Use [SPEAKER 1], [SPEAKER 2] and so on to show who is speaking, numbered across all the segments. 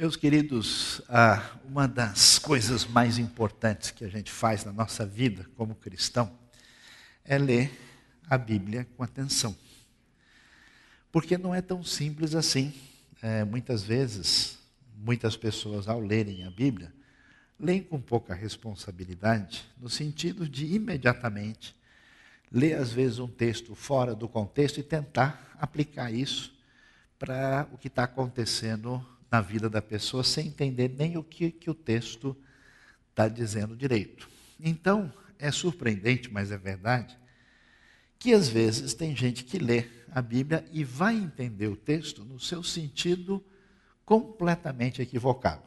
[SPEAKER 1] Meus queridos, ah, uma das coisas mais importantes que a gente faz na nossa vida como cristão é ler a Bíblia com atenção. Porque não é tão simples assim. É, muitas vezes, muitas pessoas, ao lerem a Bíblia, leem com pouca responsabilidade, no sentido de imediatamente ler, às vezes, um texto fora do contexto e tentar aplicar isso para o que está acontecendo na vida da pessoa sem entender nem o que, que o texto está dizendo direito. Então, é surpreendente, mas é verdade, que às vezes tem gente que lê a Bíblia e vai entender o texto no seu sentido completamente equivocado.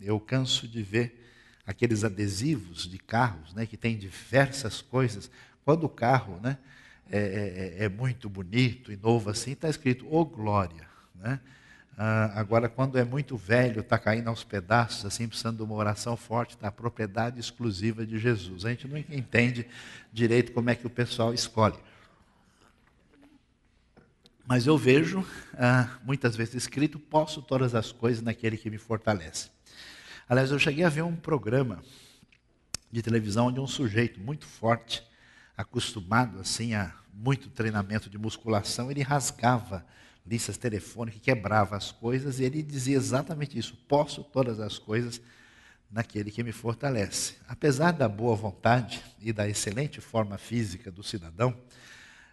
[SPEAKER 1] Eu canso de ver aqueles adesivos de carros, né, que tem diversas coisas. Quando o carro, né, é, é, é muito bonito e novo assim, está escrito "Ô oh, glória", né? Ah, agora, quando é muito velho, está caindo aos pedaços, assim, precisando de uma oração forte, está a propriedade exclusiva de Jesus. A gente não entende direito como é que o pessoal escolhe. Mas eu vejo, ah, muitas vezes escrito, posso todas as coisas naquele que me fortalece. Aliás, eu cheguei a ver um programa de televisão onde um sujeito muito forte, acostumado assim a muito treinamento de musculação, ele rasgava listas telefônicas, quebrava as coisas, e ele dizia exatamente isso: posso todas as coisas naquele que me fortalece. Apesar da boa vontade e da excelente forma física do cidadão,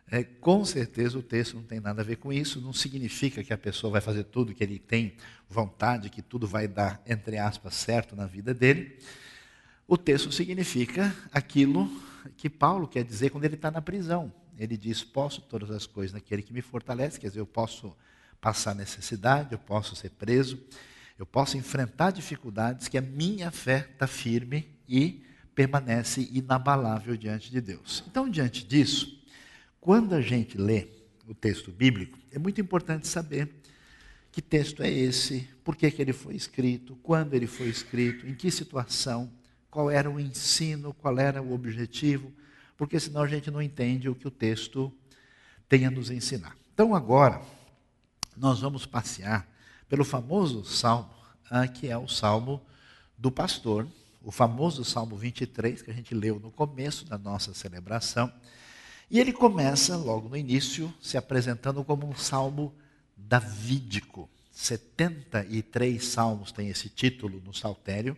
[SPEAKER 1] é, com certeza o texto não tem nada a ver com isso, não significa que a pessoa vai fazer tudo que ele tem vontade, que tudo vai dar, entre aspas, certo na vida dele. O texto significa aquilo que Paulo quer dizer quando ele está na prisão. Ele diz: Posso todas as coisas naquele que me fortalece, quer dizer, eu posso passar necessidade, eu posso ser preso, eu posso enfrentar dificuldades, que a minha fé está firme e permanece inabalável diante de Deus. Então, diante disso, quando a gente lê o texto bíblico, é muito importante saber que texto é esse, por que, que ele foi escrito, quando ele foi escrito, em que situação, qual era o ensino, qual era o objetivo, porque senão a gente não entende o que o texto tem a nos ensinar. Então agora, nós vamos passear pelo famoso salmo, ah, que é o salmo do pastor, o famoso salmo 23, que a gente leu no começo da nossa celebração. E ele começa, logo no início, se apresentando como um salmo davídico. 73 salmos têm esse título no saltério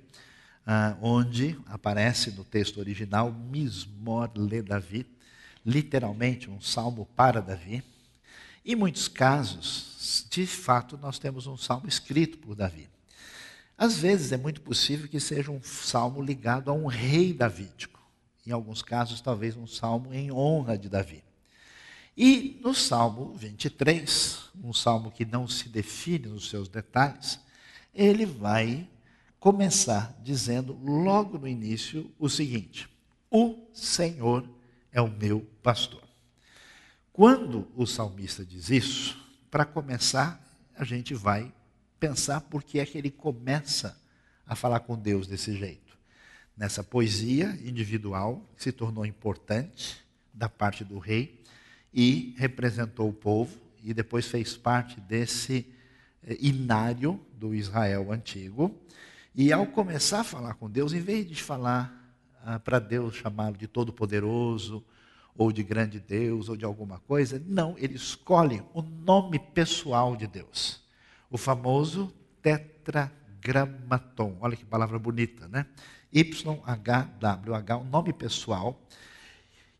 [SPEAKER 1] ah, onde aparece no texto original Mismor le Davi, literalmente um salmo para Davi. Em muitos casos, de fato, nós temos um salmo escrito por Davi. Às vezes é muito possível que seja um salmo ligado a um rei davídico. Em alguns casos, talvez um salmo em honra de Davi. E no Salmo 23, um salmo que não se define nos seus detalhes, ele vai começar dizendo logo no início o seguinte: O Senhor é o meu pastor. Quando o salmista diz isso, para começar, a gente vai pensar por que é que ele começa a falar com Deus desse jeito. Nessa poesia individual, que se tornou importante da parte do rei e representou o povo, e depois fez parte desse eh, inário do Israel antigo, e ao começar a falar com Deus, em vez de falar ah, para Deus chamá-lo de Todo-Poderoso, ou de grande Deus, ou de alguma coisa, não, ele escolhe o nome pessoal de Deus. O famoso tetragramaton. Olha que palavra bonita, né? YHWH, o nome pessoal,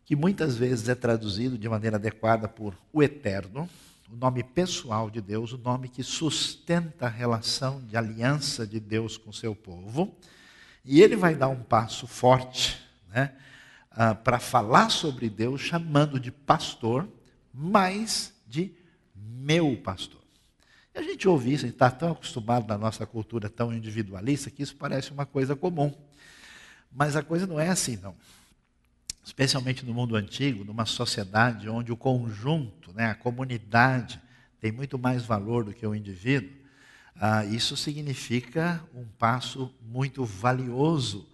[SPEAKER 1] que muitas vezes é traduzido de maneira adequada por o Eterno, o nome pessoal de Deus, o nome que sustenta a relação de aliança de Deus com o seu povo. E ele vai dar um passo forte né, uh, para falar sobre Deus, chamando de pastor, mas de meu pastor. E a gente ouve isso, a gente está tão acostumado na nossa cultura tão individualista que isso parece uma coisa comum. Mas a coisa não é assim, não especialmente no mundo antigo, numa sociedade onde o conjunto, né, a comunidade, tem muito mais valor do que o indivíduo, ah, isso significa um passo muito valioso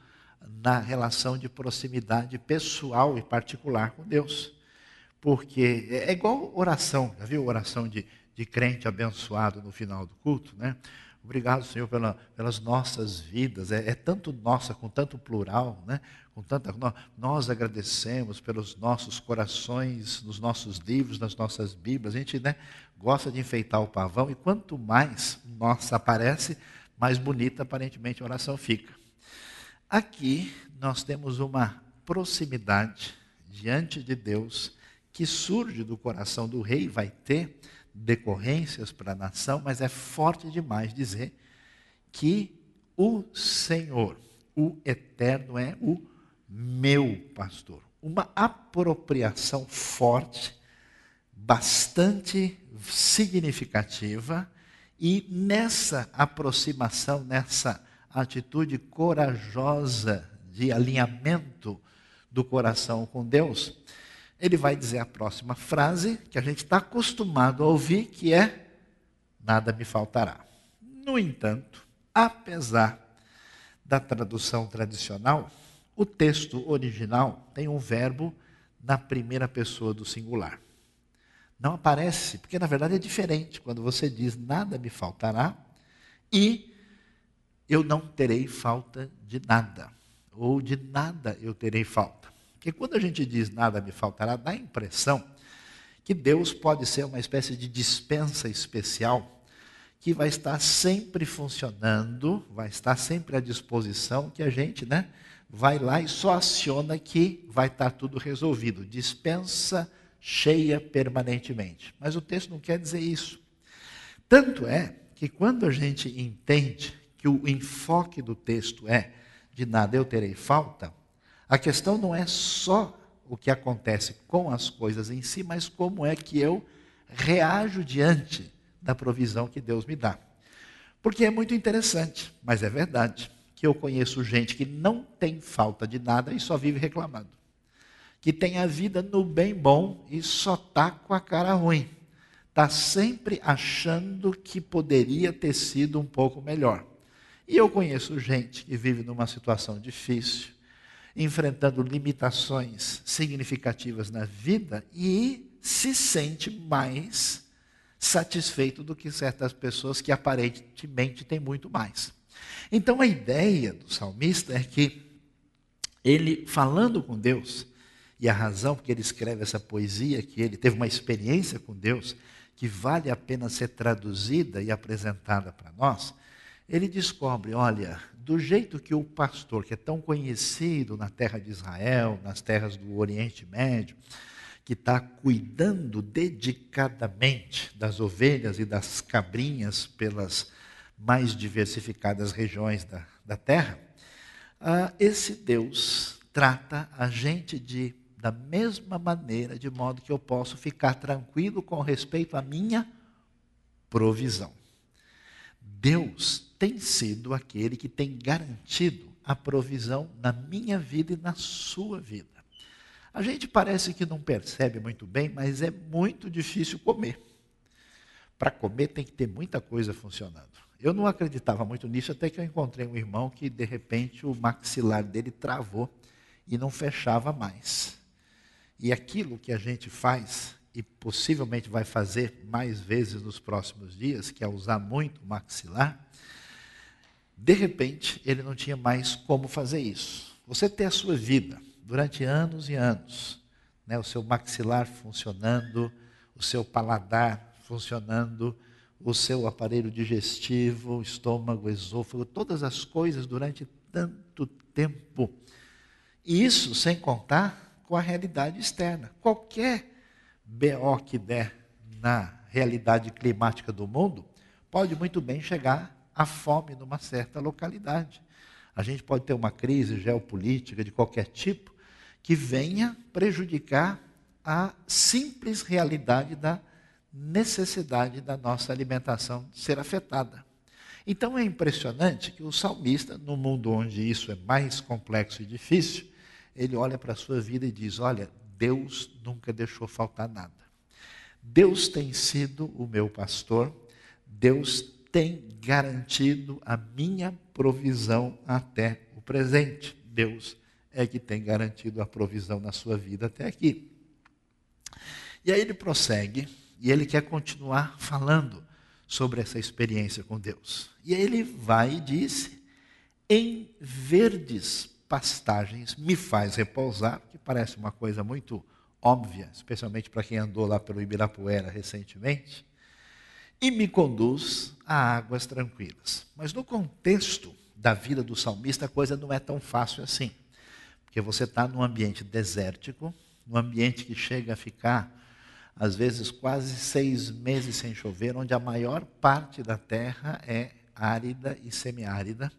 [SPEAKER 1] na relação de proximidade pessoal e particular com Deus. Porque é igual oração, já viu oração de, de crente abençoado no final do culto, né? Obrigado, Senhor, pela, pelas nossas vidas. É, é, tanto nossa, com tanto plural, né? com tanta. Nós, agradecemos pelos nossos corações, nos nossos livros, nas nossas Bíblias. A gente né, gosta de enfeitar o pavão, e quanto mais nossa aparece, mais bonita aparentemente a oração fica. Aqui nós temos uma proximidade diante de Deus que surge do coração do rei, vai ter decorrências para a nação, mas é forte demais dizer que o Senhor, o Eterno, é o meu pastor. Uma apropriação forte, bastante significativa, e nessa aproximação, nessa atitude corajosa de alinhamento do coração com Deus, ele vai dizer a próxima frase que a gente está acostumado a ouvir, que é: Nada me faltará. No entanto, apesar da tradução tradicional, o texto original tem um verbo na primeira pessoa do singular. Não aparece, porque na verdade é diferente quando você diz nada me faltará e eu não terei falta de nada, ou de nada eu terei falta. Porque quando a gente diz nada me faltará, dá a impressão que Deus pode ser uma espécie de dispensa especial que vai estar sempre funcionando, vai estar sempre à disposição, que a gente, né, vai lá e só aciona que vai estar tudo resolvido. Dispensa cheia permanentemente. Mas o texto não quer dizer isso. Tanto é que quando a gente entende que o enfoque do texto é de nada eu terei falta, a questão não é só o que acontece com as coisas em si, mas como é que eu reajo diante da provisão que Deus me dá. Porque é muito interessante, mas é verdade, que eu conheço gente que não tem falta de nada e só vive reclamando. Que tem a vida no bem bom e só está com a cara ruim. Está sempre achando que poderia ter sido um pouco melhor. E eu conheço gente que vive numa situação difícil, enfrentando limitações significativas na vida e se sente mais satisfeito do que certas pessoas que aparentemente têm muito mais. Então a ideia do salmista é que ele, falando com Deus, e a razão porque ele escreve essa poesia, que ele teve uma experiência com Deus, que vale a pena ser traduzida e apresentada para nós, ele descobre: olha, do jeito que o pastor, que é tão conhecido na terra de Israel, nas terras do Oriente Médio, que está cuidando dedicadamente das ovelhas e das cabrinhas pelas mais diversificadas regiões da, da terra, ah, esse Deus trata a gente de, da mesma maneira, de modo que eu posso ficar tranquilo com respeito à minha provisão. Deus tem sido aquele que tem garantido a provisão na minha vida e na sua vida. A gente parece que não percebe muito bem, mas é muito difícil comer. Para comer tem que ter muita coisa funcionando. Eu não acreditava muito nisso até que eu encontrei um irmão que de repente o maxilar dele travou e não fechava mais. E aquilo que a gente faz e possivelmente vai fazer mais vezes nos próximos dias, que é usar muito o maxilar, de repente, ele não tinha mais como fazer isso. Você ter a sua vida durante anos e anos, né, o seu maxilar funcionando, o seu paladar funcionando, o seu aparelho digestivo, estômago, esôfago, todas as coisas durante tanto tempo. E isso sem contar com a realidade externa. Qualquer Que der na realidade climática do mundo pode muito bem chegar a fome numa certa localidade. A gente pode ter uma crise geopolítica de qualquer tipo que venha prejudicar a simples realidade da necessidade da nossa alimentação ser afetada. Então é impressionante que o salmista, no mundo onde isso é mais complexo e difícil, ele olha para a sua vida e diz: Olha, Deus nunca deixou faltar nada. Deus tem sido o meu pastor, Deus tem garantido a minha provisão até o presente. Deus é que tem garantido a provisão na sua vida até aqui. E aí ele prossegue, e ele quer continuar falando sobre essa experiência com Deus. E aí ele vai e disse: Em verdes pastagens me faz repousar, que parece uma coisa muito óbvia, especialmente para quem andou lá pelo Ibirapuera recentemente, e me conduz a águas tranquilas. Mas no contexto da vida do salmista, a coisa não é tão fácil assim. Porque você está num ambiente desértico, num ambiente que chega a ficar, às vezes, quase seis meses sem chover, onde a maior parte da terra é árida e semiárida.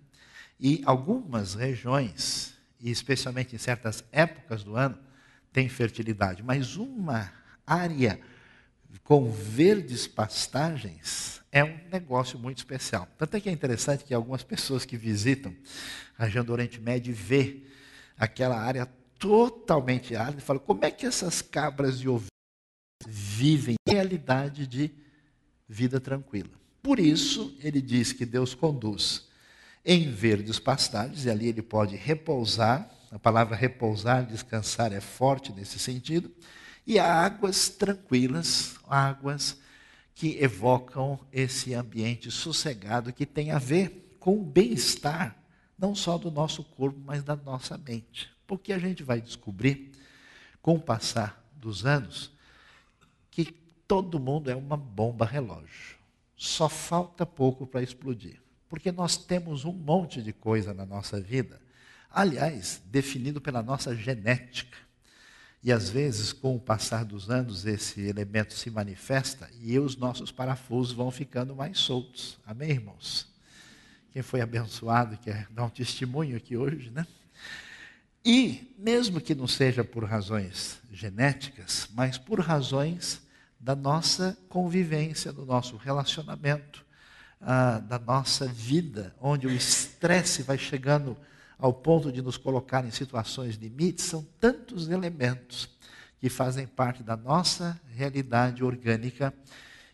[SPEAKER 1] E algumas regiões, e especialmente em certas épocas do ano, tem fertilidade. Mas uma área com verdes pastagens é um negócio muito especial. Tanto é que é interessante que algumas pessoas que visitam a região do Oriente Médio vê aquela área totalmente árida e falam como é que essas cabras e ovelhas vivem realidade de vida tranquila. Por isso, ele diz que Deus conduz em verdes pastagens, e ali ele pode repousar. A palavra repousar, descansar é forte nesse sentido e águas tranquilas, águas que evocam esse ambiente sossegado que tem a ver com o bem-estar, não só do nosso corpo, mas da nossa mente. Porque a gente vai descobrir, com o passar dos anos, que todo mundo é uma bomba relógio. Só falta pouco para explodir. Porque nós temos um monte de coisa na nossa vida, aliás, definido pela nossa genética. E às vezes, com o passar dos anos, esse elemento se manifesta e os nossos parafusos vão ficando mais soltos. Amém, irmãos? Quem foi abençoado quer dar um testemunho aqui hoje, né? E, mesmo que não seja por razões genéticas, mas por razões da nossa convivência, do nosso relacionamento, ah, da nossa vida, onde o estresse vai chegando ao ponto de nos colocar em situações limites, são tantos elementos que fazem parte da nossa realidade orgânica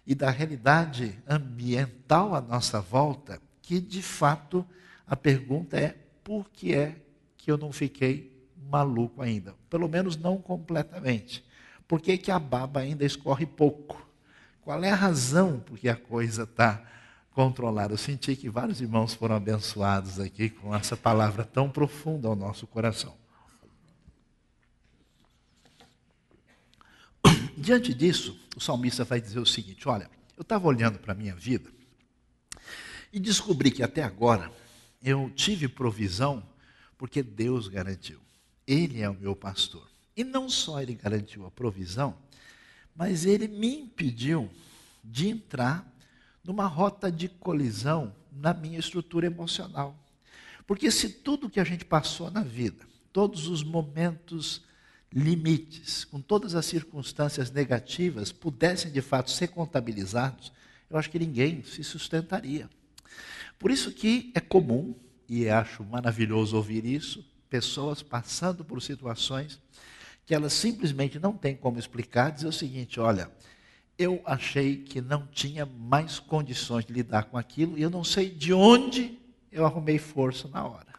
[SPEAKER 1] e da realidade ambiental à nossa volta, que de fato a pergunta é: por que é que eu não fiquei maluco ainda? Pelo menos não completamente. Por que, que a baba ainda escorre pouco? Qual é a razão por que a coisa está controlar. Eu senti que vários irmãos foram abençoados aqui com essa palavra tão profunda ao nosso coração. Diante disso, o salmista vai dizer o seguinte: Olha, eu estava olhando para a minha vida e descobri que até agora eu tive provisão porque Deus garantiu. Ele é o meu pastor. E não só ele garantiu a provisão, mas ele me impediu de entrar numa rota de colisão na minha estrutura emocional. Porque se tudo que a gente passou na vida, todos os momentos limites, com todas as circunstâncias negativas, pudessem de fato ser contabilizados, eu acho que ninguém se sustentaria. Por isso que é comum, e acho maravilhoso ouvir isso, pessoas passando por situações que elas simplesmente não têm como explicar, dizer o seguinte: olha, eu achei que não tinha mais condições de lidar com aquilo e eu não sei de onde eu arrumei força na hora.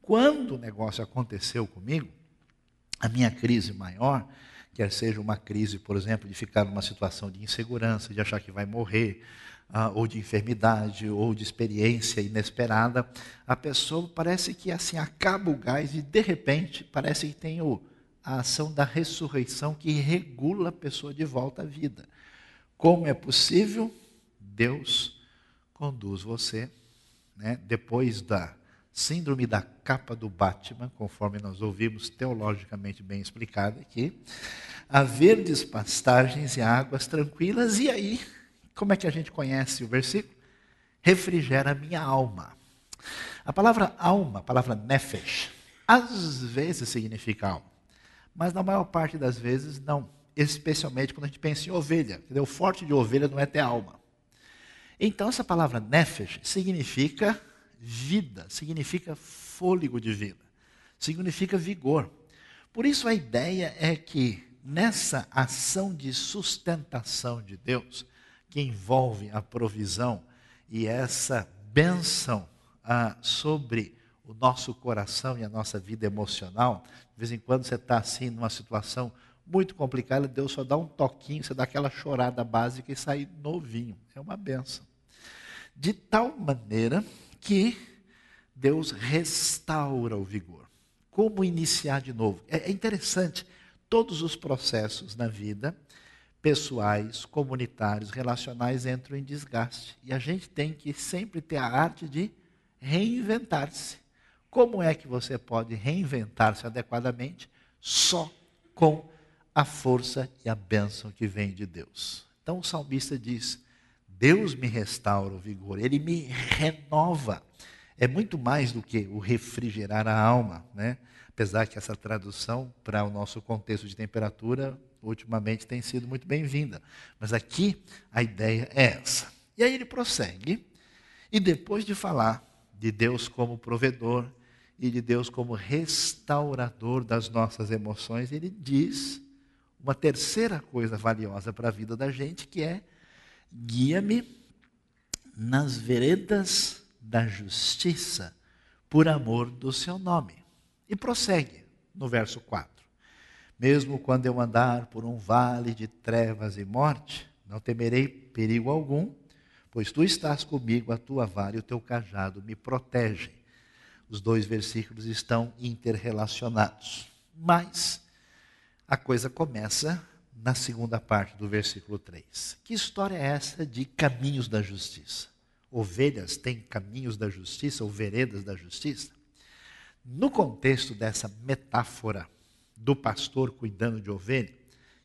[SPEAKER 1] Quando o negócio aconteceu comigo, a minha crise maior, quer seja uma crise, por exemplo, de ficar numa situação de insegurança, de achar que vai morrer, ah, ou de enfermidade, ou de experiência inesperada, a pessoa parece que assim acaba o gás e de repente parece que tem o a ação da ressurreição que regula a pessoa de volta à vida. Como é possível? Deus conduz você, né, depois da síndrome da capa do Batman, conforme nós ouvimos teologicamente bem explicado aqui, a verdes pastagens e águas tranquilas, e aí, como é que a gente conhece o versículo? Refrigera minha alma. A palavra alma, a palavra nefesh, às vezes significa alma mas na maior parte das vezes não. Especialmente quando a gente pensa em ovelha. O forte de ovelha não é ter alma. Então, essa palavra nefesh significa vida, significa fôlego de vida, significa vigor. Por isso, a ideia é que nessa ação de sustentação de Deus, que envolve a provisão e essa bênção ah, sobre o nosso coração e a nossa vida emocional. De vez em quando você está assim numa situação muito complicada, Deus só dá um toquinho, você dá aquela chorada básica e sai novinho. É uma benção. De tal maneira que Deus restaura o vigor. Como iniciar de novo? É, é interessante, todos os processos na vida, pessoais, comunitários, relacionais, entram em desgaste. E a gente tem que sempre ter a arte de reinventar-se. Como é que você pode reinventar-se adequadamente? Só com a força e a bênção que vem de Deus. Então o salmista diz: Deus me restaura o vigor, ele me renova. É muito mais do que o refrigerar a alma, né? Apesar que essa tradução para o nosso contexto de temperatura ultimamente tem sido muito bem-vinda. Mas aqui a ideia é essa. E aí ele prossegue, e depois de falar de Deus como provedor e de Deus como restaurador das nossas emoções, ele diz uma terceira coisa valiosa para a vida da gente, que é guia-me nas veredas da justiça, por amor do seu nome. E prossegue no verso 4. Mesmo quando eu andar por um vale de trevas e morte, não temerei perigo algum, pois tu estás comigo, a tua vara e o teu cajado me protegem. Os dois versículos estão interrelacionados. Mas a coisa começa na segunda parte do versículo 3. Que história é essa de caminhos da justiça? Ovelhas têm caminhos da justiça ou veredas da justiça? No contexto dessa metáfora do pastor cuidando de ovelha,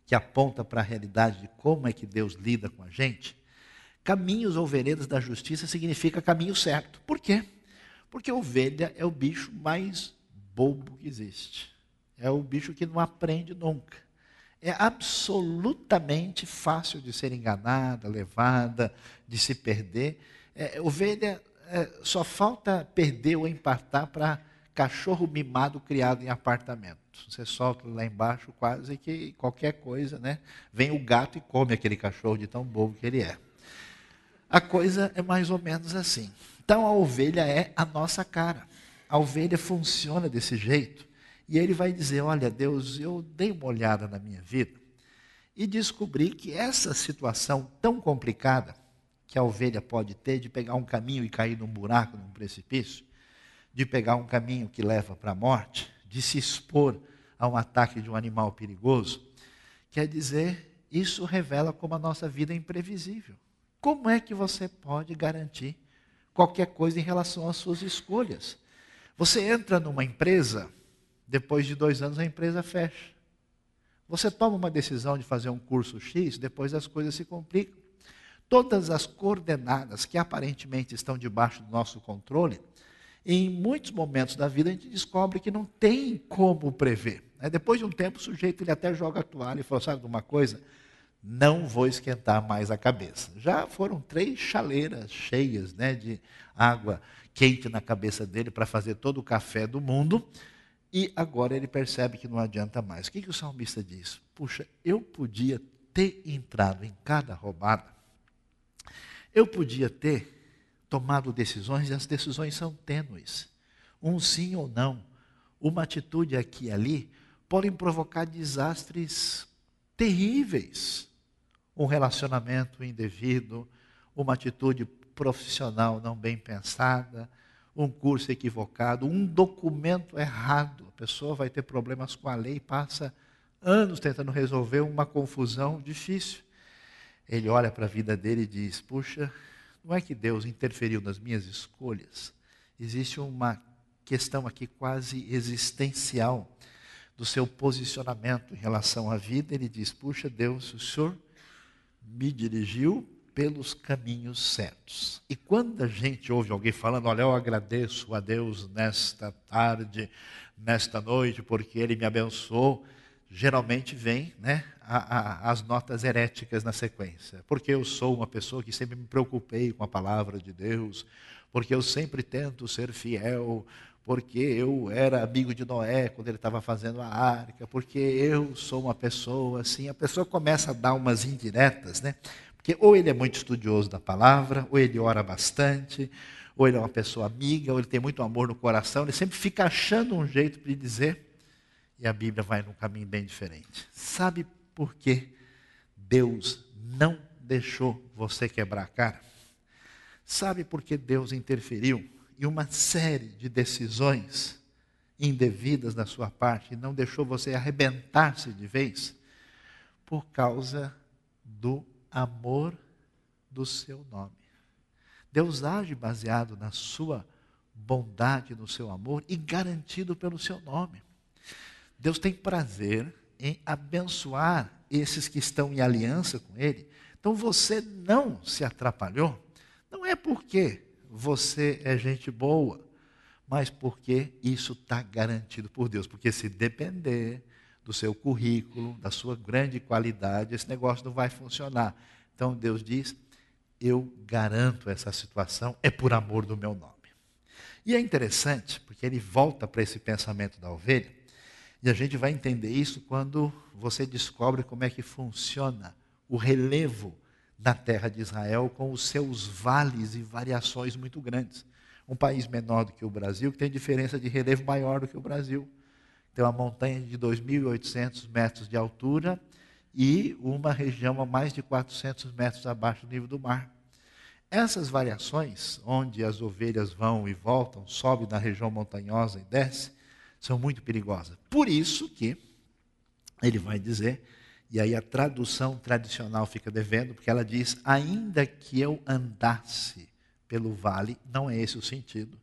[SPEAKER 1] que aponta para a realidade de como é que Deus lida com a gente, caminhos ou veredas da justiça significa caminho certo. Por quê? Porque ovelha é o bicho mais bobo que existe. É o bicho que não aprende nunca. É absolutamente fácil de ser enganada, levada, de se perder. É, ovelha é, só falta perder ou empatar para cachorro mimado criado em apartamento. Você solta lá embaixo quase que qualquer coisa, né? Vem o gato e come aquele cachorro de tão bobo que ele é. A coisa é mais ou menos assim. Então a ovelha é a nossa cara. A ovelha funciona desse jeito. E ele vai dizer: Olha, Deus, eu dei uma olhada na minha vida e descobri que essa situação tão complicada que a ovelha pode ter de pegar um caminho e cair num buraco, num precipício, de pegar um caminho que leva para a morte, de se expor a um ataque de um animal perigoso, quer dizer, isso revela como a nossa vida é imprevisível. Como é que você pode garantir qualquer coisa em relação às suas escolhas? Você entra numa empresa depois de dois anos a empresa fecha. Você toma uma decisão de fazer um curso X, depois as coisas se complicam. Todas as coordenadas que aparentemente estão debaixo do nosso controle, em muitos momentos da vida a gente descobre que não tem como prever. Depois de um tempo, o sujeito ele até joga a toalha e fala: sabe de uma coisa? Não vou esquentar mais a cabeça. Já foram três chaleiras cheias né, de água quente na cabeça dele para fazer todo o café do mundo. E agora ele percebe que não adianta mais. O que, que o salmista diz? Puxa, eu podia ter entrado em cada roubada, eu podia ter tomado decisões e as decisões são tênues. Um sim ou não, uma atitude aqui e ali podem provocar desastres terríveis. Um relacionamento indevido, uma atitude profissional não bem pensada, um curso equivocado, um documento errado. A pessoa vai ter problemas com a lei, passa anos tentando resolver uma confusão difícil. Ele olha para a vida dele e diz: Puxa, não é que Deus interferiu nas minhas escolhas. Existe uma questão aqui quase existencial do seu posicionamento em relação à vida. Ele diz: Puxa, Deus, o Senhor me dirigiu pelos caminhos certos. E quando a gente ouve alguém falando, olha, eu agradeço a Deus nesta tarde, nesta noite, porque Ele me abençoou, geralmente vem né, a, a, as notas heréticas na sequência. Porque eu sou uma pessoa que sempre me preocupei com a palavra de Deus, porque eu sempre tento ser fiel, porque eu era amigo de Noé quando ele estava fazendo a arca, porque eu sou uma pessoa assim. A pessoa começa a dar umas indiretas, né? Porque ou ele é muito estudioso da palavra, ou ele ora bastante, ou ele é uma pessoa amiga, ou ele tem muito amor no coração, ele sempre fica achando um jeito para dizer. e a Bíblia vai num caminho bem diferente. Sabe por que Deus não deixou você quebrar a cara? Sabe por que Deus interferiu em uma série de decisões indevidas da sua parte e não deixou você arrebentar-se de vez? Por causa do amor do seu nome. Deus age baseado na sua bondade, no seu amor e garantido pelo seu nome. Deus tem prazer em abençoar esses que estão em aliança com Ele. Então você não se atrapalhou, não é porque você é gente boa, mas porque isso está garantido por Deus. Porque se depender do seu currículo, da sua grande qualidade, esse negócio não vai funcionar. Então Deus diz: eu garanto essa situação, é por amor do meu nome. E é interessante, porque ele volta para esse pensamento da ovelha, e a gente vai entender isso quando você descobre como é que funciona o relevo na terra de Israel com os seus vales e variações muito grandes. Um país menor do que o Brasil, que tem diferença de relevo maior do que o Brasil. Tem uma montanha de 2.800 metros de altura e uma região a mais de 400 metros abaixo do nível do mar. Essas variações, onde as ovelhas vão e voltam, sobe na região montanhosa e desce, são muito perigosas. Por isso que ele vai dizer, e aí a tradução tradicional fica devendo, porque ela diz: ainda que eu andasse pelo vale, não é esse o sentido.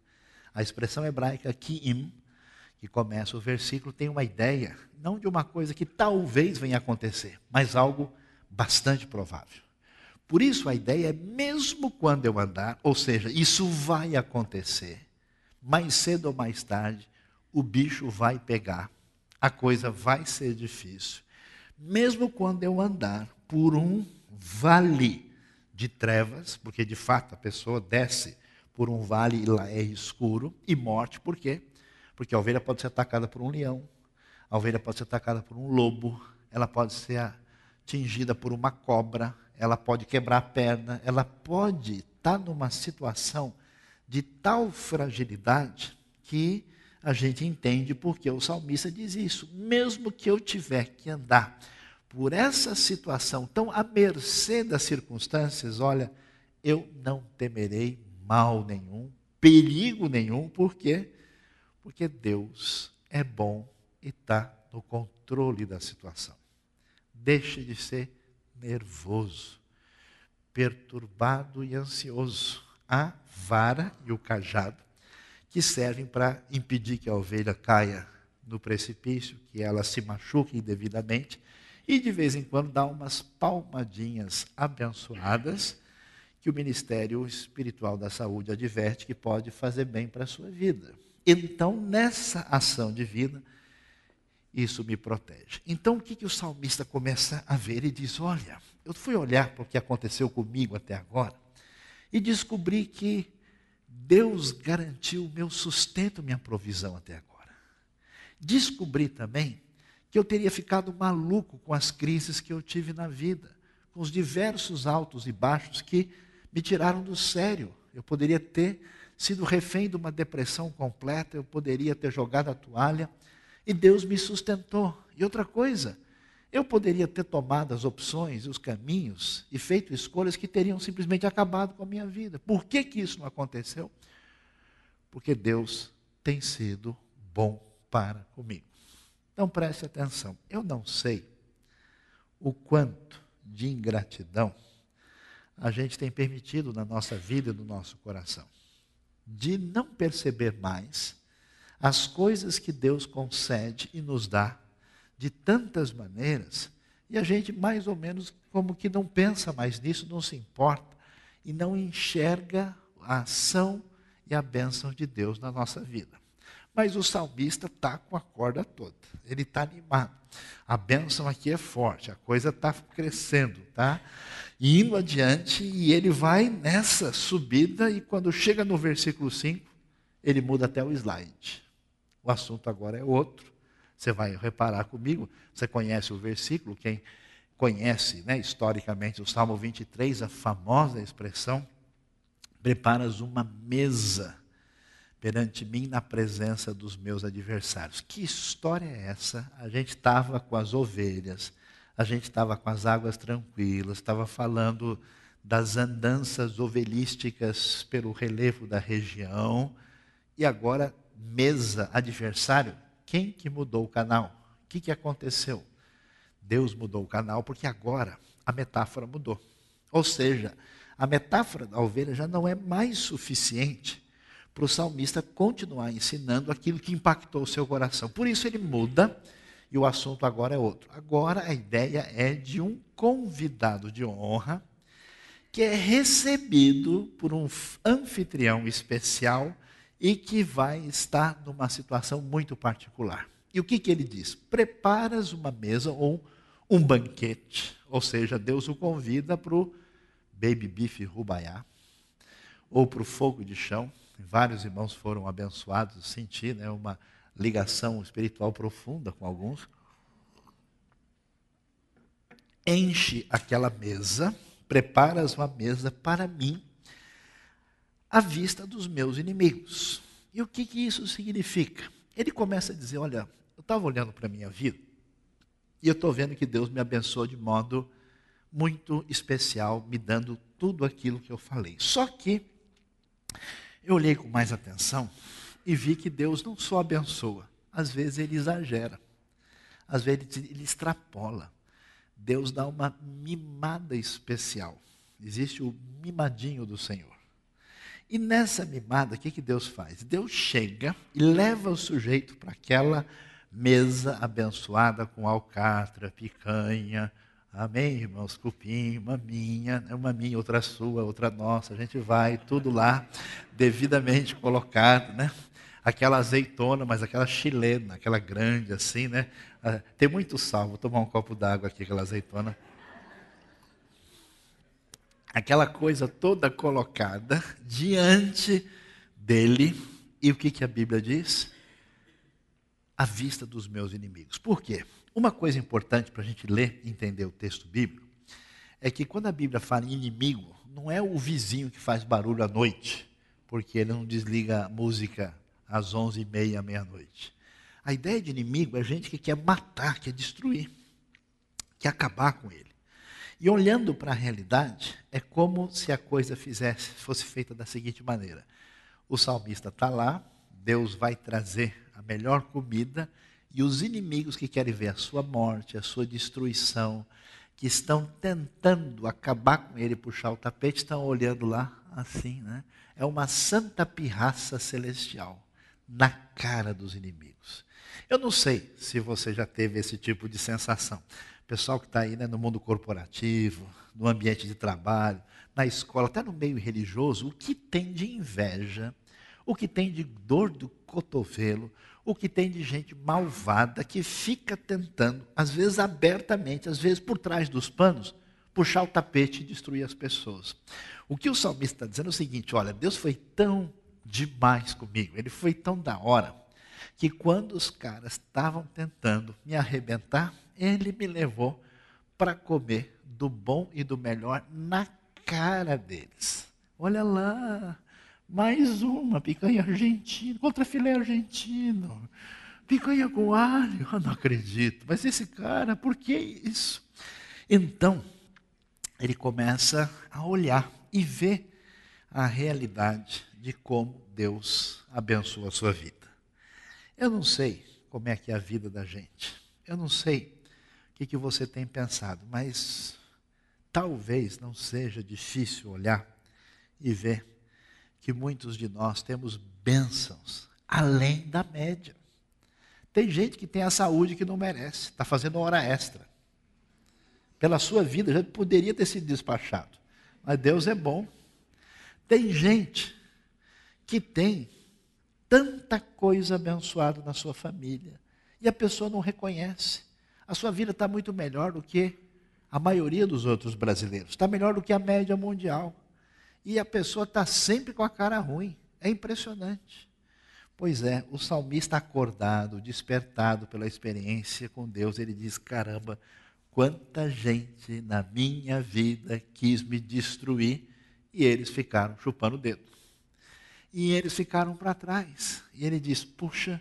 [SPEAKER 1] A expressão hebraica kiim, que começa o versículo, tem uma ideia, não de uma coisa que talvez venha a acontecer, mas algo bastante provável. Por isso a ideia é, mesmo quando eu andar, ou seja, isso vai acontecer, mais cedo ou mais tarde, o bicho vai pegar, a coisa vai ser difícil. Mesmo quando eu andar por um vale de trevas, porque de fato a pessoa desce por um vale e lá é escuro, e morte, por quê? Porque a ovelha pode ser atacada por um leão, a ovelha pode ser atacada por um lobo, ela pode ser atingida por uma cobra, ela pode quebrar a perna, ela pode estar numa situação de tal fragilidade que a gente entende porque o salmista diz isso. Mesmo que eu tiver que andar por essa situação tão à mercê das circunstâncias, olha, eu não temerei mal nenhum, perigo nenhum, por quê? Porque Deus é bom e está no controle da situação. Deixe de ser nervoso, perturbado e ansioso. A vara e o cajado que servem para impedir que a ovelha caia no precipício, que ela se machuque indevidamente e de vez em quando dá umas palmadinhas abençoadas que o Ministério Espiritual da Saúde adverte que pode fazer bem para a sua vida. Então, nessa ação divina, isso me protege. Então, o que, que o salmista começa a ver? Ele diz: Olha, eu fui olhar para o que aconteceu comigo até agora e descobri que Deus garantiu o meu sustento, minha provisão até agora. Descobri também que eu teria ficado maluco com as crises que eu tive na vida, com os diversos altos e baixos que me tiraram do sério. Eu poderia ter sido refém de uma depressão completa, eu poderia ter jogado a toalha, e Deus me sustentou. E outra coisa, eu poderia ter tomado as opções, os caminhos e feito escolhas que teriam simplesmente acabado com a minha vida. Por que, que isso não aconteceu? Porque Deus tem sido bom para comigo. Então preste atenção. Eu não sei o quanto de ingratidão a gente tem permitido na nossa vida e no nosso coração. De não perceber mais as coisas que Deus concede e nos dá de tantas maneiras, e a gente mais ou menos como que não pensa mais nisso, não se importa e não enxerga a ação e a bênção de Deus na nossa vida. Mas o salmista está com a corda toda, ele está animado. A bênção aqui é forte, a coisa está crescendo, tá? Indo adiante, e ele vai nessa subida, e quando chega no versículo 5, ele muda até o slide. O assunto agora é outro. Você vai reparar comigo, você conhece o versículo, quem conhece né, historicamente o Salmo 23, a famosa expressão: preparas uma mesa perante mim na presença dos meus adversários. Que história é essa? A gente estava com as ovelhas, a gente estava com as águas tranquilas, estava falando das andanças ovelísticas pelo relevo da região, e agora mesa adversário. Quem que mudou o canal? O que, que aconteceu? Deus mudou o canal porque agora a metáfora mudou. Ou seja, a metáfora da ovelha já não é mais suficiente para o salmista continuar ensinando aquilo que impactou o seu coração. Por isso ele muda e o assunto agora é outro. Agora a ideia é de um convidado de honra que é recebido por um anfitrião especial e que vai estar numa situação muito particular. E o que, que ele diz? Preparas uma mesa ou um banquete, ou seja, Deus o convida para o baby beef rubaiá ou para o fogo de chão Vários irmãos foram abençoados, senti né, uma ligação espiritual profunda com alguns. Enche aquela mesa, preparas uma mesa para mim, à vista dos meus inimigos. E o que, que isso significa? Ele começa a dizer: Olha, eu estava olhando para a minha vida e eu estou vendo que Deus me abençoou de modo muito especial, me dando tudo aquilo que eu falei. Só que eu olhei com mais atenção e vi que Deus não só abençoa, às vezes ele exagera, às vezes ele extrapola. Deus dá uma mimada especial. Existe o mimadinho do Senhor. E nessa mimada, o que, que Deus faz? Deus chega e leva o sujeito para aquela mesa abençoada com alcatra, picanha, Amém, irmãos? Cupim, uma minha, uma minha, outra sua, outra nossa. A gente vai, tudo lá, devidamente colocado, né? Aquela azeitona, mas aquela chilena, aquela grande assim, né? Ah, tem muito sal, vou tomar um copo d'água aqui, aquela azeitona. Aquela coisa toda colocada diante dele. E o que, que a Bíblia diz? À vista dos meus inimigos. Por quê? Uma coisa importante para a gente ler e entender o texto bíblico é que quando a Bíblia fala em inimigo, não é o vizinho que faz barulho à noite, porque ele não desliga a música às onze e meia, meia-noite. A ideia de inimigo é gente que quer matar, quer destruir, quer acabar com ele. E olhando para a realidade, é como se a coisa fizesse, fosse feita da seguinte maneira: o salmista está lá, Deus vai trazer a melhor comida e os inimigos que querem ver a sua morte, a sua destruição, que estão tentando acabar com ele, puxar o tapete, estão olhando lá assim, né? É uma santa pirraça celestial na cara dos inimigos. Eu não sei se você já teve esse tipo de sensação. Pessoal que está aí né, no mundo corporativo, no ambiente de trabalho, na escola, até no meio religioso, o que tem de inveja, o que tem de dor do cotovelo, o que tem de gente malvada que fica tentando, às vezes abertamente, às vezes por trás dos panos, puxar o tapete e destruir as pessoas. O que o salmista está dizendo é o seguinte: olha, Deus foi tão demais comigo, ele foi tão da hora, que quando os caras estavam tentando me arrebentar, ele me levou para comer do bom e do melhor na cara deles. Olha lá, mais uma picanha argentina, contra filé argentino. Picanha com alho. Eu não acredito. Mas esse cara, por que isso? Então, ele começa a olhar e ver a realidade de como Deus abençoa a sua vida. Eu não sei como é que é a vida da gente. Eu não sei que, que você tem pensado, mas talvez não seja difícil olhar e ver que muitos de nós temos bênçãos além da média. Tem gente que tem a saúde que não merece, está fazendo hora extra. Pela sua vida já poderia ter sido despachado, mas Deus é bom. Tem gente que tem tanta coisa abençoada na sua família e a pessoa não reconhece. A sua vida está muito melhor do que a maioria dos outros brasileiros, está melhor do que a média mundial e a pessoa está sempre com a cara ruim. É impressionante. Pois é, o salmista acordado, despertado pela experiência com Deus, ele diz: caramba, quanta gente na minha vida quis me destruir e eles ficaram chupando o dedo. E eles ficaram para trás. E ele diz: Puxa,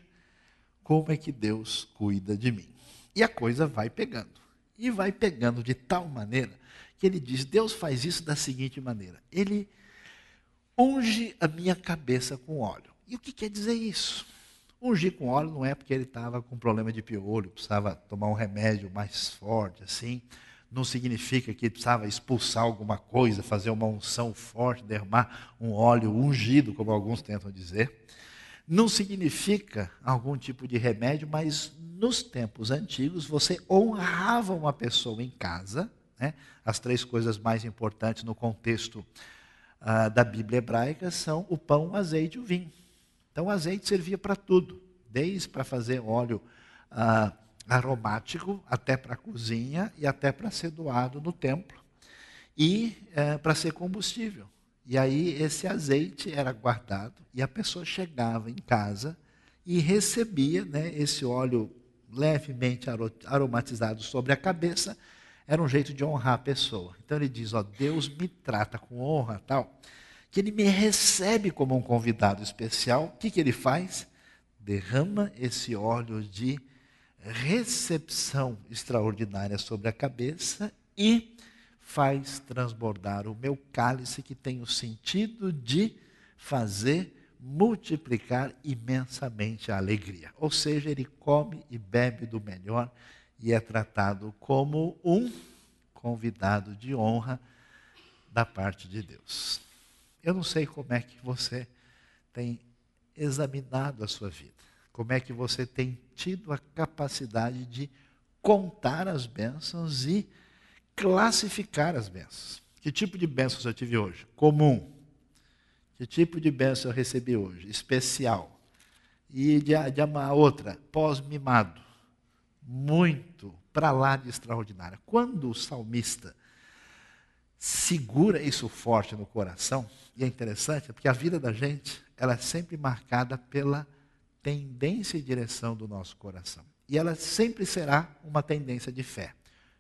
[SPEAKER 1] como é que Deus cuida de mim? E a coisa vai pegando. E vai pegando de tal maneira que ele diz: Deus faz isso da seguinte maneira: Ele unge a minha cabeça com óleo. E o que quer dizer isso? Ungir com óleo não é porque ele estava com problema de piolho, precisava tomar um remédio mais forte, assim. Não significa que precisava expulsar alguma coisa, fazer uma unção forte, derramar um óleo ungido, como alguns tentam dizer. Não significa algum tipo de remédio, mas nos tempos antigos você honrava uma pessoa em casa, né? as três coisas mais importantes no contexto uh, da Bíblia hebraica são o pão, o azeite e o vinho. Então, o azeite servia para tudo, desde para fazer óleo uh, aromático, até para a cozinha e até para ser doado no templo, e uh, para ser combustível. E aí, esse azeite era guardado, e a pessoa chegava em casa e recebia né, esse óleo levemente aromatizado sobre a cabeça, era um jeito de honrar a pessoa. Então ele diz: ó, Deus me trata com honra, tal que ele me recebe como um convidado especial, o que, que ele faz? Derrama esse óleo de recepção extraordinária sobre a cabeça e faz transbordar o meu cálice, que tem o sentido de fazer multiplicar imensamente a alegria. Ou seja, ele come e bebe do melhor e é tratado como um convidado de honra da parte de Deus. Eu não sei como é que você tem examinado a sua vida, como é que você tem tido a capacidade de contar as bênçãos e classificar as bênçãos. Que tipo de bênçãos eu tive hoje? Comum. Que tipo de bênção eu recebi hoje? Especial. E de, de uma outra, pós-mimado. Muito para lá de extraordinária. Quando o salmista segura isso forte no coração, e é interessante, porque a vida da gente, ela é sempre marcada pela tendência e direção do nosso coração. E ela sempre será uma tendência de fé.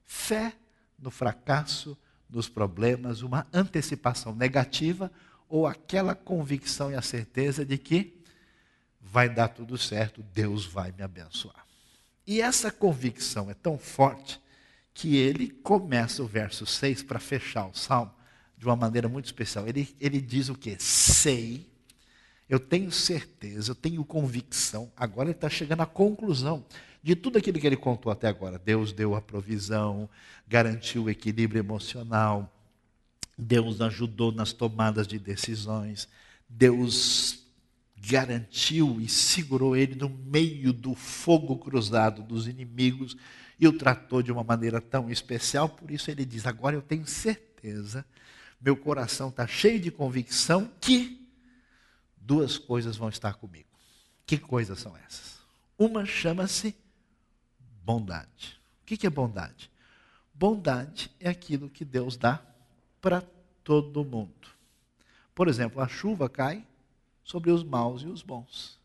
[SPEAKER 1] Fé no fracasso, nos problemas, uma antecipação negativa ou aquela convicção e a certeza de que vai dar tudo certo, Deus vai me abençoar. E essa convicção é tão forte que ele começa o verso 6 para fechar o salmo de uma maneira muito especial. Ele, ele diz o que? Sei, eu tenho certeza, eu tenho convicção. Agora ele está chegando à conclusão de tudo aquilo que ele contou até agora. Deus deu a provisão, garantiu o equilíbrio emocional, Deus ajudou nas tomadas de decisões, Deus garantiu e segurou ele no meio do fogo cruzado dos inimigos e o tratou de uma maneira tão especial, por isso ele diz: Agora eu tenho certeza, meu coração está cheio de convicção que duas coisas vão estar comigo. Que coisas são essas? Uma chama-se bondade. O que é bondade? Bondade é aquilo que Deus dá para todo mundo. Por exemplo, a chuva cai sobre os maus e os bons.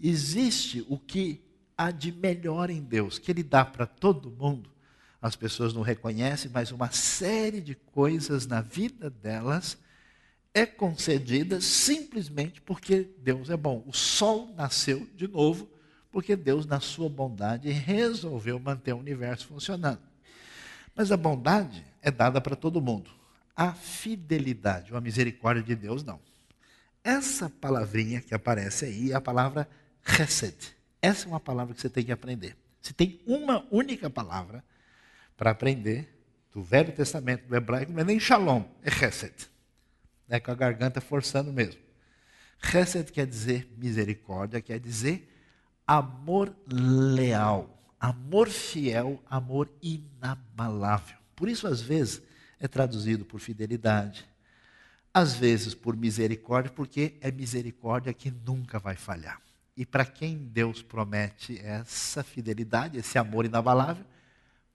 [SPEAKER 1] Existe o que há de melhor em Deus, que Ele dá para todo mundo. As pessoas não reconhecem, mas uma série de coisas na vida delas é concedida simplesmente porque Deus é bom. O sol nasceu de novo porque Deus, na sua bondade, resolveu manter o universo funcionando. Mas a bondade é dada para todo mundo. A fidelidade, ou a misericórdia de Deus, não. Essa palavrinha que aparece aí é a palavra chesed. Essa é uma palavra que você tem que aprender. Se tem uma única palavra para aprender do Velho Testamento, do hebraico, não é nem shalom, é chesed. É com a garganta forçando mesmo. Chesed quer dizer misericórdia, quer dizer amor leal, amor fiel, amor inabalável. Por isso, às vezes, é traduzido por fidelidade, às vezes por misericórdia, porque é misericórdia que nunca vai falhar. E para quem Deus promete essa fidelidade, esse amor inabalável,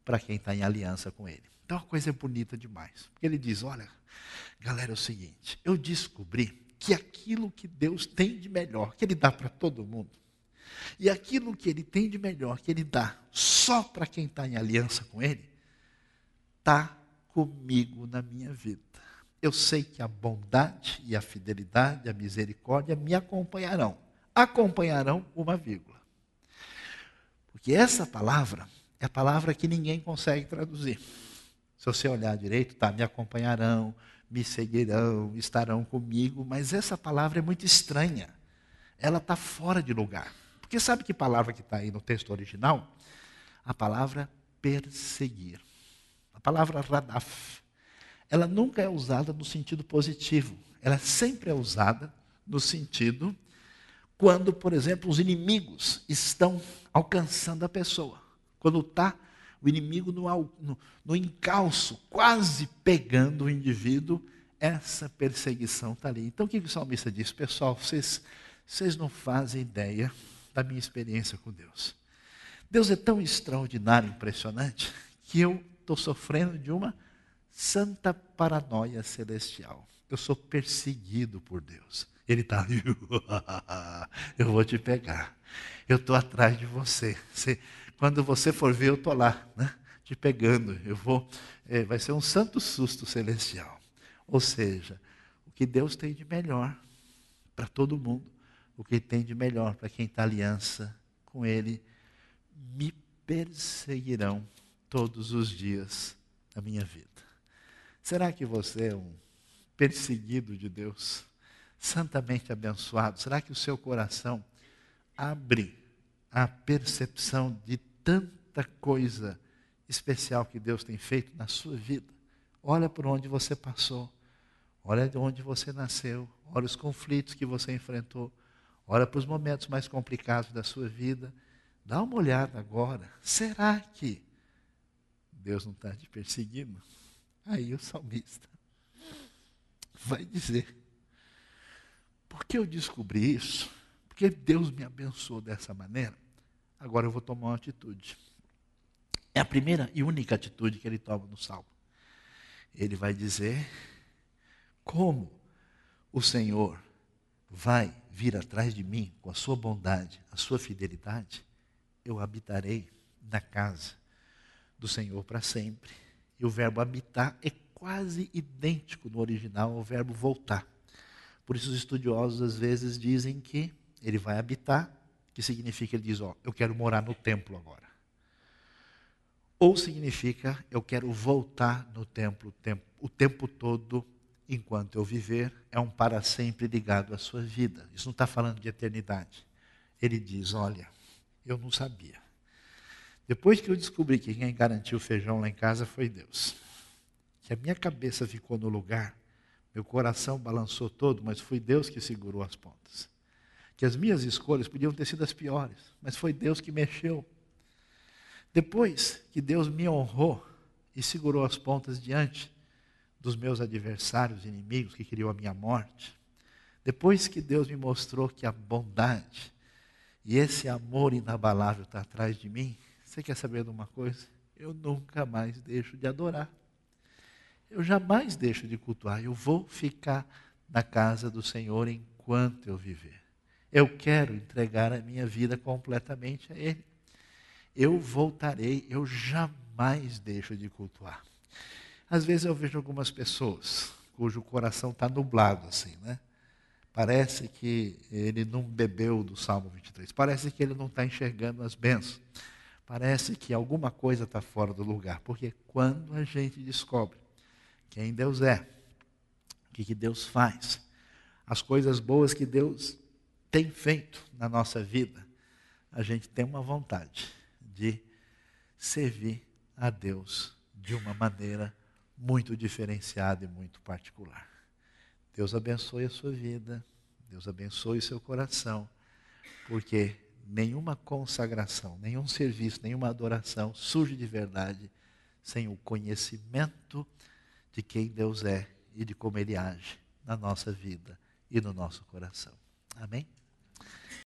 [SPEAKER 1] para quem está em aliança com Ele. Então a coisa é bonita demais. Porque ele diz: olha, galera, é o seguinte, eu descobri que aquilo que Deus tem de melhor, que Ele dá para todo mundo, e aquilo que Ele tem de melhor, que Ele dá só para quem está em aliança com Ele, está comigo na minha vida. eu sei que a bondade e a fidelidade, a misericórdia me acompanharão. Acompanharão uma vírgula. Porque essa palavra é a palavra que ninguém consegue traduzir. Se você olhar direito, tá, me acompanharão, me seguirão, estarão comigo, mas essa palavra é muito estranha. Ela está fora de lugar. Porque sabe que palavra que está aí no texto original? A palavra perseguir. A palavra radaf ela nunca é usada no sentido positivo. Ela sempre é usada no sentido quando, por exemplo, os inimigos estão alcançando a pessoa. Quando está o inimigo no, no, no, encalço, quase pegando o indivíduo, essa perseguição está ali. Então o que o salmista diz? Pessoal, vocês, vocês não fazem ideia da minha experiência com Deus. Deus é tão extraordinário, impressionante, que eu estou sofrendo de uma santa paranoia celestial. Eu sou perseguido por Deus. Ele está eu vou te pegar. Eu estou atrás de você. você. Quando você for ver, eu estou lá, né? te pegando. Eu vou, é, vai ser um santo susto celestial. Ou seja, o que Deus tem de melhor para todo mundo, o que tem de melhor para quem está aliança com Ele, me perseguirão todos os dias da minha vida. Será que você é um perseguido de Deus, santamente abençoado? Será que o seu coração abre a percepção de tanta coisa especial que Deus tem feito na sua vida? Olha por onde você passou, olha de onde você nasceu, olha os conflitos que você enfrentou, olha para os momentos mais complicados da sua vida. Dá uma olhada agora. Será que Deus não está te perseguindo? Aí o salmista vai dizer: Por que eu descobri isso? Porque Deus me abençoou dessa maneira. Agora eu vou tomar uma atitude. É a primeira e única atitude que ele toma no salmo. Ele vai dizer: Como o Senhor vai vir atrás de mim com a sua bondade, a sua fidelidade, eu habitarei na casa do Senhor para sempre. E o verbo habitar é quase idêntico no original ao verbo voltar. Por isso os estudiosos às vezes dizem que ele vai habitar, que significa ele diz, ó, eu quero morar no templo agora. Ou significa eu quero voltar no templo o tempo, o tempo todo enquanto eu viver, é um para sempre ligado à sua vida. Isso não está falando de eternidade. Ele diz, olha, eu não sabia. Depois que eu descobri que quem garantiu o feijão lá em casa foi Deus, que a minha cabeça ficou no lugar, meu coração balançou todo, mas foi Deus que segurou as pontas. Que as minhas escolhas podiam ter sido as piores, mas foi Deus que mexeu. Depois que Deus me honrou e segurou as pontas diante dos meus adversários, inimigos que queriam a minha morte, depois que Deus me mostrou que a bondade e esse amor inabalável está atrás de mim, você quer saber de uma coisa? Eu nunca mais deixo de adorar. Eu jamais deixo de cultuar. Eu vou ficar na casa do Senhor enquanto eu viver. Eu quero entregar a minha vida completamente a Ele. Eu voltarei, eu jamais deixo de cultuar. Às vezes eu vejo algumas pessoas cujo coração está nublado assim, né? Parece que ele não bebeu do Salmo 23. Parece que ele não está enxergando as bênçãos parece que alguma coisa está fora do lugar. Porque quando a gente descobre quem Deus é, o que, que Deus faz, as coisas boas que Deus tem feito na nossa vida, a gente tem uma vontade de servir a Deus de uma maneira muito diferenciada e muito particular. Deus abençoe a sua vida, Deus abençoe o seu coração, porque nenhuma consagração, nenhum serviço, nenhuma adoração surge de verdade sem o conhecimento de quem Deus é e de como Ele age na nossa vida e no nosso coração. Amém?